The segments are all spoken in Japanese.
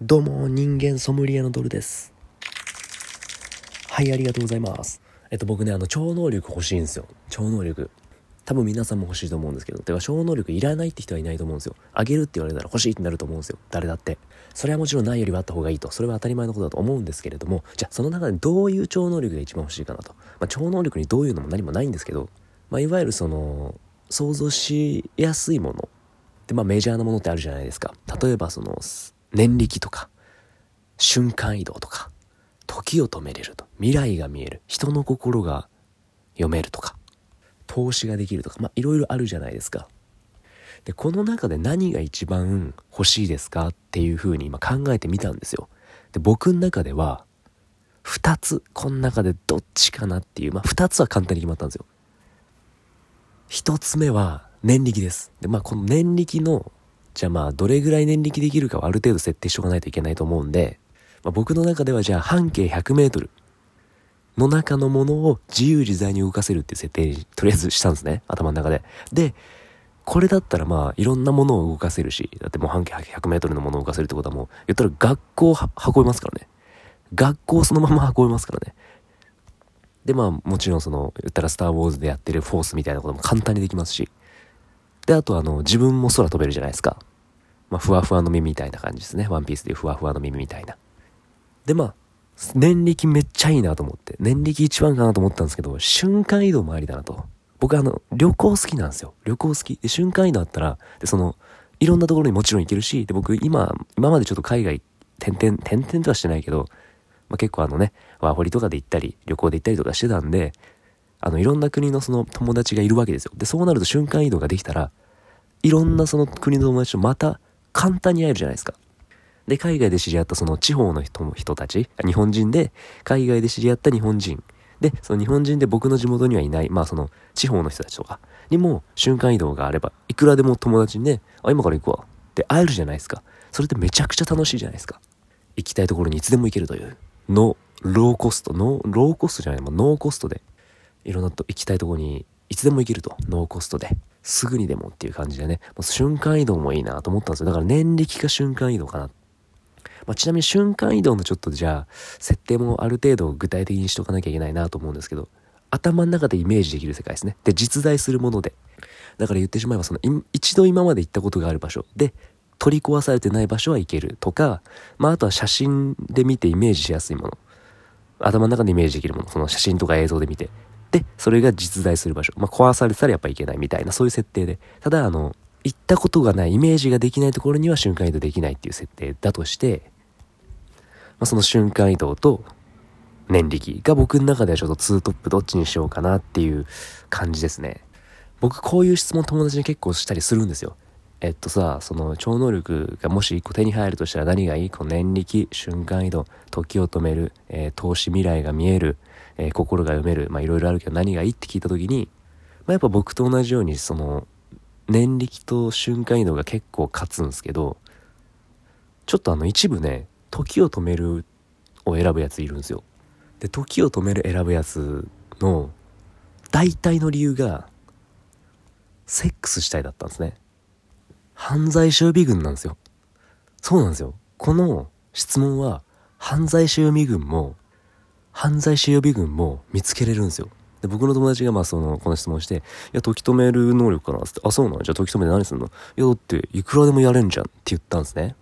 どうも、人間ソムリエのドルです。はい、ありがとうございます。えっと、僕ね、あの、超能力欲しいんですよ。超能力。多分皆さんも欲しいと思うんですけど、てか、超能力いらないって人はいないと思うんですよ。あげるって言われたら欲しいってなると思うんですよ。誰だって。それはもちろんないよりはあった方がいいと。それは当たり前のことだと思うんですけれども、じゃあ、その中でどういう超能力が一番欲しいかなと。まあ、超能力にどういうのも何もないんですけど、まあ、いわゆるその、想像しやすいもの。で、まあ、メジャーなものってあるじゃないですか。例えば、その、念力とか、瞬間移動とか、時を止めれると、未来が見える、人の心が読めるとか、投資ができるとか、まあいろいろあるじゃないですか。で、この中で何が一番欲しいですかっていうふうに今考えてみたんですよ。で、僕の中では、二つ、この中でどっちかなっていう、まあ二つは簡単に決まったんですよ。一つ目は念力です。で、まあこの念力の、じゃあまあどれぐらい念力できるかはある程度設定しとかないといけないと思うんで、まあ、僕の中ではじゃあ半径100メートルの中のものを自由自在に動かせるっていう設定にとりあえずしたんですね。頭の中で。で、これだったらまあいろんなものを動かせるし、だってもう半径100メートルのものを動かせるってことはもう、言ったら学校を運べますからね。学校そのまま運べますからね。でまあもちろんその、言ったらスターウォーズでやってるフォースみたいなことも簡単にできますし。で、あとあの、自分も空飛べるじゃないですか。まあ、ふわふわの耳みたいな感じですね。ワンピースでいうふわふわの耳みたいな。で、まあ、念力めっちゃいいなと思って。念力一番かなと思ったんですけど、瞬間移動もありだなと。僕あの、旅行好きなんですよ。旅行好き。で、瞬間移動あったら、で、その、いろんなところにもちろん行けるし、で、僕今、今までちょっと海外、転々、転々とはしてないけど、まあ、結構あのね、ワーホリとかで行ったり、旅行で行ったりとかしてたんで、あの、いろんな国のその友達がいるわけですよ。で、そうなると瞬間移動ができたら、いろんなその国の友達とまた簡単に会えるじゃないですか。で、海外で知り合ったその地方の人人たち、日本人で、海外で知り合った日本人。で、その日本人で僕の地元にはいない、まあその地方の人たちとかにも瞬間移動があれば、いくらでも友達にね、あ、今から行くわ。って会えるじゃないですか。それってめちゃくちゃ楽しいじゃないですか。行きたいところにいつでも行けるという。の、ローコスト、ノー、ローコストじゃない、もうノーコストで、いろんなと行きたいとこにいつでも行けると。ノーコストで。すぐにでもっていう感じでね。もう瞬間移動もいいなと思ったんですよ。だから念力か瞬間移動かな。まあ、ちなみに瞬間移動のちょっとじゃあ、設定もある程度具体的にしとかなきゃいけないなと思うんですけど、頭の中でイメージできる世界ですね。で、実在するもので。だから言ってしまえば、その、一度今まで行ったことがある場所で、取り壊されてない場所は行けるとか、まあ、あとは写真で見てイメージしやすいもの。頭の中でイメージできるもの。その写真とか映像で見て。で、それが実在する場所。まあ、壊されてたらやっぱいけないみたいな、そういう設定で。ただ、あの、行ったことがない、イメージができないところには瞬間移動できないっていう設定だとして、まあ、その瞬間移動と念力が僕の中ではちょっとツートップどっちにしようかなっていう感じですね。僕こういう質問友達に結構したりするんですよ。えっとさ、その超能力がもし一個手に入るとしたら何がいいこの念力、瞬間移動、時を止める、えー、投資未来が見える、えー、心が読める、まあいろいろあるけど何がいいって聞いた時に、まあやっぱ僕と同じようにその、念力と瞬間移動が結構勝つんですけど、ちょっとあの一部ね、時を止めるを選ぶやついるんですよ。で、時を止める選ぶやつの大体の理由が、セックスしたいだったんですね。犯罪者予備軍なんですよ。そうなんですよ。この質問は、犯罪者予備軍も、犯罪者予備軍も見つけれるんですよ。で、僕の友達がまあその、この質問して、いや、時止める能力かなって、あ、そうなのじゃあ時止めて何すんの？いや、だって、いくらでもやれんじゃんって言ったんですね。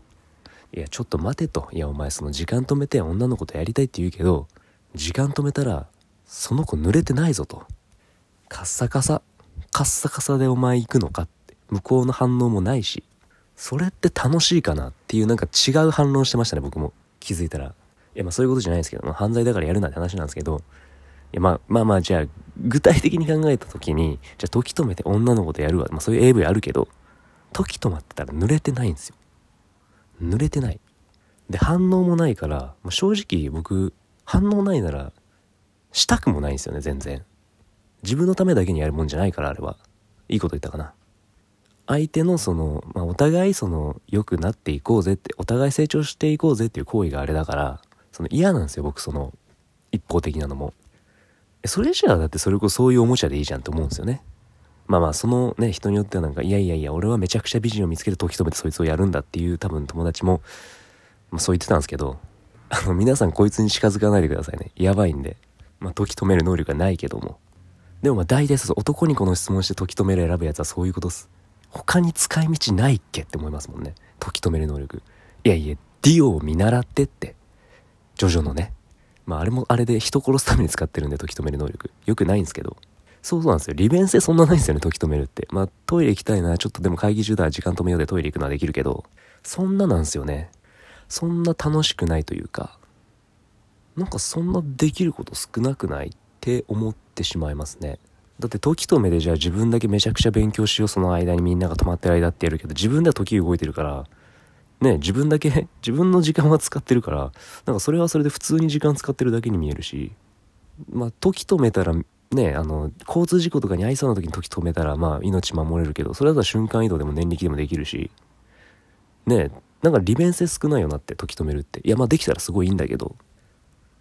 いや、ちょっと待てと。いや、お前その時間止めて女の子とやりたいって言うけど、時間止めたら、その子濡れてないぞと。カッサカサ、カッサカサでお前行くのかっ。向こうの反応もないし。それって楽しいかなっていうなんか違う反論してましたね、僕も。気づいたら。いや、まあそういうことじゃないですけど、犯罪だからやるなって話なんですけど、いや、まあまあまあ、じゃあ、具体的に考えた時に、じゃあ時止めて女の子とやるわ。まあそういう AV あるけど、時止まってたら濡れてないんですよ。濡れてない。で、反応もないから、もう正直僕、反応ないなら、したくもないんですよね、全然。自分のためだけにやるもんじゃないから、あれは。いいこと言ったかな。相手のその、まあ、お互いその、良くなっていこうぜって、お互い成長していこうぜっていう行為があれだから、その嫌なんですよ、僕その、一方的なのも。それじゃあだってそれこそそういうおもちゃでいいじゃんと思うんですよね。まあまあそのね人によってはなんかいやいやいや俺はめちゃくちゃ美人を見つける時止めてそいつをやるんだっていう多分友達もまあ、そう言ってたんですけど、あの、皆さんこいつに近づかないでくださいね。やばいんで。まあ、時止める能力がないけども。でもまあ大体そう男にこの質問して時止める選ぶやつはそういうことっす。他に使い道ないっけって思いますもんね。時止める能力。いやいや、ディオを見習ってって。ジョジョのね。まああれもあれで人殺すために使ってるんで時止める能力。よくないんですけど。そうそうなんですよ。利便性そんなないんですよね、時止めるって。まあトイレ行きたいな、ちょっとでも会議中だ、時間止めようでトイレ行くのはできるけど、そんななんですよね。そんな楽しくないというか、なんかそんなできること少なくないって思ってしまいますね。だって時止めでじゃあ自分だけめちゃくちゃ勉強しようその間にみんなが止まってる間ってやるけど自分では時動いてるからね自分だけ 自分の時間は使ってるからなんかそれはそれで普通に時間使ってるだけに見えるしまあ時止めたらねあの交通事故とかに遭いそうな時に時止めたらまあ命守れるけどそれだったら瞬間移動でも念力でもできるしねなんか利便性少ないよなって時止めるって。いやまあできたらすごいいいんだけど。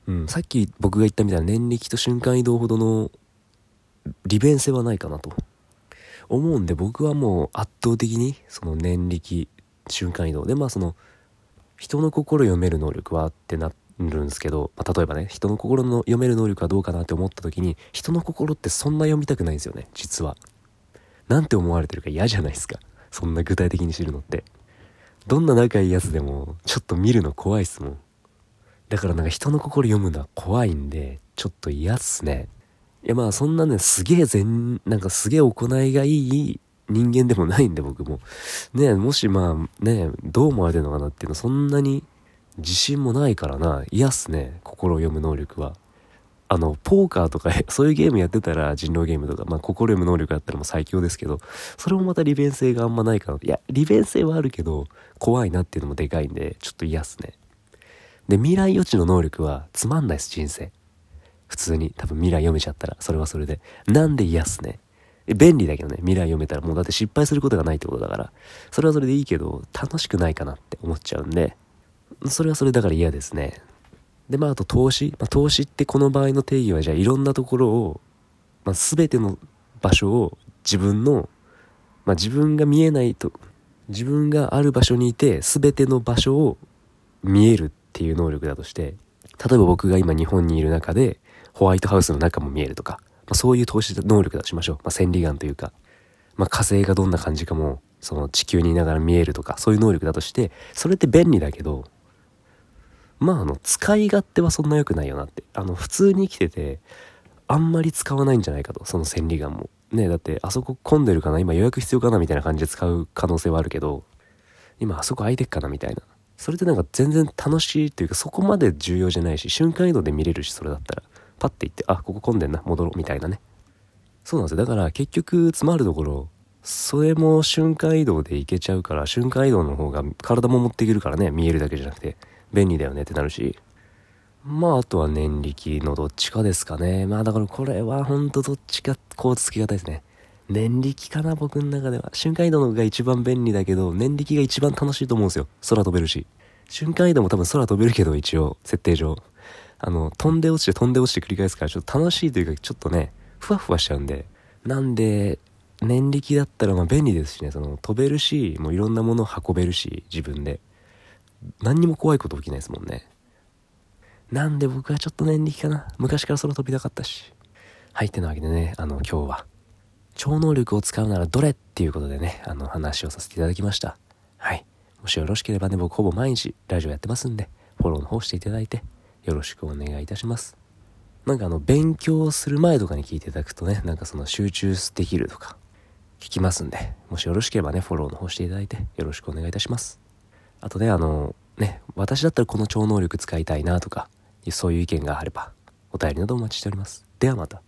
うん、さっき僕が言ったみたいな念力と瞬間移動ほどの利便性はないかなと。思うんで僕はもう圧倒的にその念力瞬間移動。でまあその人の心読める能力はってなるんですけど、まあ、例えばね人の心の読める能力はどうかなって思った時に人の心ってそんな読みたくないんですよね実は。なんて思われてるか嫌じゃないですか。そんな具体的に知るのって。どんな仲いいやつでもちょっと見るの怖いっすもん。だからなんか人の心読むのは怖いんでちょっと嫌っすね。いやまあそんなね、すげえ全、なんかすげえ行いがいい人間でもないんで僕も。ねもしまあね、どう思われてるのかなっていうのそんなに自信もないからな。嫌っすね、心を読む能力は。あの、ポーカーとか そういうゲームやってたら人狼ゲームとか、まあ心読む能力あったらもう最強ですけど、それもまた利便性があんまないかな。いや、利便性はあるけど、怖いなっていうのもでかいんで、ちょっと嫌っすね。で、未来予知の能力はつまんないっす、人生。普通に多分未来読めちゃったらそれはそれで。なんで嫌っすね。便利だけどね。未来読めたらもうだって失敗することがないってことだから。それはそれでいいけど楽しくないかなって思っちゃうんで。それはそれだから嫌ですね。でまああと投資、まあ、投資ってこの場合の定義はじゃあいろんなところを、まあ、全ての場所を自分の、まあ、自分が見えないと自分がある場所にいて全ての場所を見えるっていう能力だとして例えば僕が今日本にいる中でホワイトハウスの中も見えるとか、まあ、そういう投資能力だとしましょう。まあ、千里眼というか、まあ、火星がどんな感じかも、その地球にいながら見えるとか、そういう能力だとして、それって便利だけど、まあ、あの、使い勝手はそんな良くないよなって。あの、普通に生きてて、あんまり使わないんじゃないかと、その千里眼も。ねだって、あそこ混んでるかな今予約必要かなみたいな感じで使う可能性はあるけど、今あそこ空いてっかなみたいな。それってなんか全然楽しいっていうか、そこまで重要じゃないし、瞬間移動で見れるし、それだったら。パッて行ってあここ混んでんな戻ろうみたいなね。そうなんですよ。だから結局詰まるところそれも瞬間移動で行けちゃうから瞬間移動の方が体も持っていけるからね見えるだけじゃなくて便利だよねってなるし。まああとは念力のどっちかですかね。まあだからこれはほんとどっちかこうつきがたいですね。念力かな僕の中では。瞬間移動の方が一番便利だけど念力が一番楽しいと思うんですよ。空飛べるし。瞬間移動も多分空飛べるけど一応設定上。あの、飛んで落ちて飛んで落ちて繰り返すから、ちょっと楽しいというか、ちょっとね、ふわふわしちゃうんで、なんで、念力だったらまあ便利ですしね、その、飛べるし、もういろんなものを運べるし、自分で。何にも怖いこと起きないですもんね。なんで僕はちょっと念力かな。昔から空飛びたかったし。はい、ってなわけでね、あの、今日は、超能力を使うならどれっていうことでね、あの、話をさせていただきました。はい。もしよろしければね、僕ほぼ毎日ラジオやってますんで、フォローの方していただいて、よろしくお願いいたします。なんかあの、勉強する前とかに聞いていただくとね、なんかその集中できるとか、聞きますんで、もしよろしければね、フォローの方していただいて、よろしくお願いいたします。あとね、あの、ね、私だったらこの超能力使いたいなとか、そういう意見があれば、お便りなどお待ちしております。ではまた。